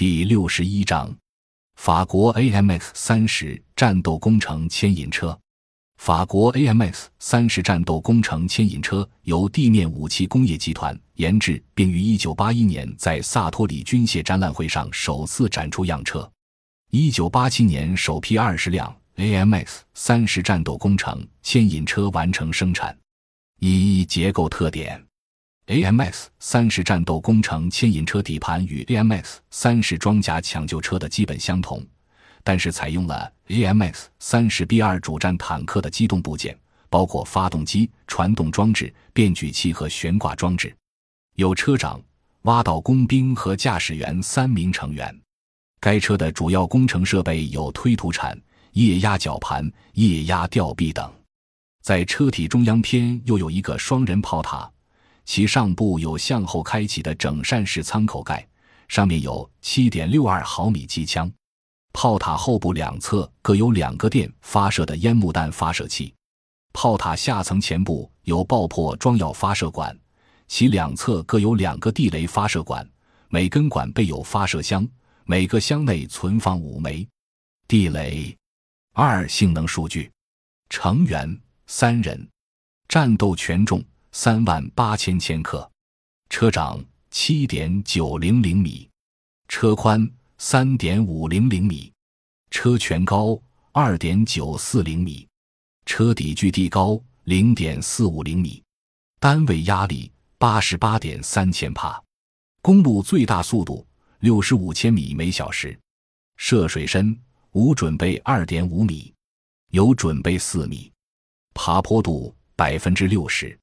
第六十一章，法国 AMX 三十战斗工程牵引车。法国 AMX 三十战斗工程牵引车由地面武器工业集团研制，并于一九八一年在萨托里军械展览会上首次展出样车。一九八七年，首批二十辆 AMX 三十战斗工程牵引车完成生产。一结构特点。AMX 三十战斗工程牵引车底盘与 AMX 三十装甲抢救车的基本相同，但是采用了 AMX 三十 B 二主战坦克的机动部件，包括发动机、传动装置、变矩器和悬挂装置。有车长、挖道工兵和驾驶员三名成员。该车的主要工程设备有推土铲、液压绞盘、液压吊臂等。在车体中央偏又有一个双人炮塔。其上部有向后开启的整扇式舱口盖，上面有7.62毫米机枪。炮塔后部两侧各有两个电发射的烟幕弹发射器。炮塔下层前部有爆破装药发射管，其两侧各有两个地雷发射管，每根管备有发射箱，每个箱内存放五枚地雷。二、性能数据：成员三人，战斗权重。三万八千千克，车长七点九零零米，车宽三点五零零米，车全高二点九四零米，车底距地高零点四五零米，单位压力八十八点三千帕，公路最大速度六十五千米每小时，涉水深无准备二点五米，有准备四米，爬坡度百分之六十。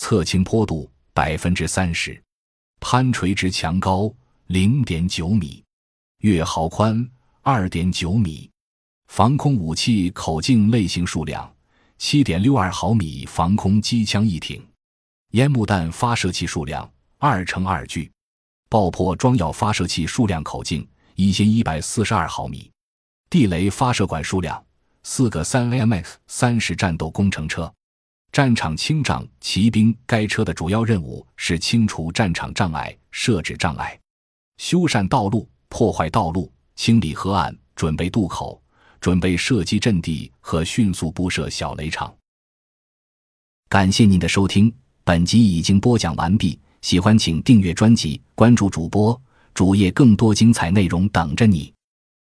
侧倾坡度百分之三十，攀垂直墙高零点九米，月壕宽二点九米，防空武器口径类型数量七点六二毫米防空机枪一挺，烟幕弹发射器数量二乘二具，爆破装药发射器数量口径一千一百四十二毫米，地雷发射管数量四个三 Mx 三十战斗工程车。战场清障骑兵，该车的主要任务是清除战场障碍、设置障碍、修缮道路、破坏道路、清理河岸、准备渡口、准备射击阵地和迅速布设小雷场。感谢您的收听，本集已经播讲完毕。喜欢请订阅专辑，关注主播主页，更多精彩内容等着你。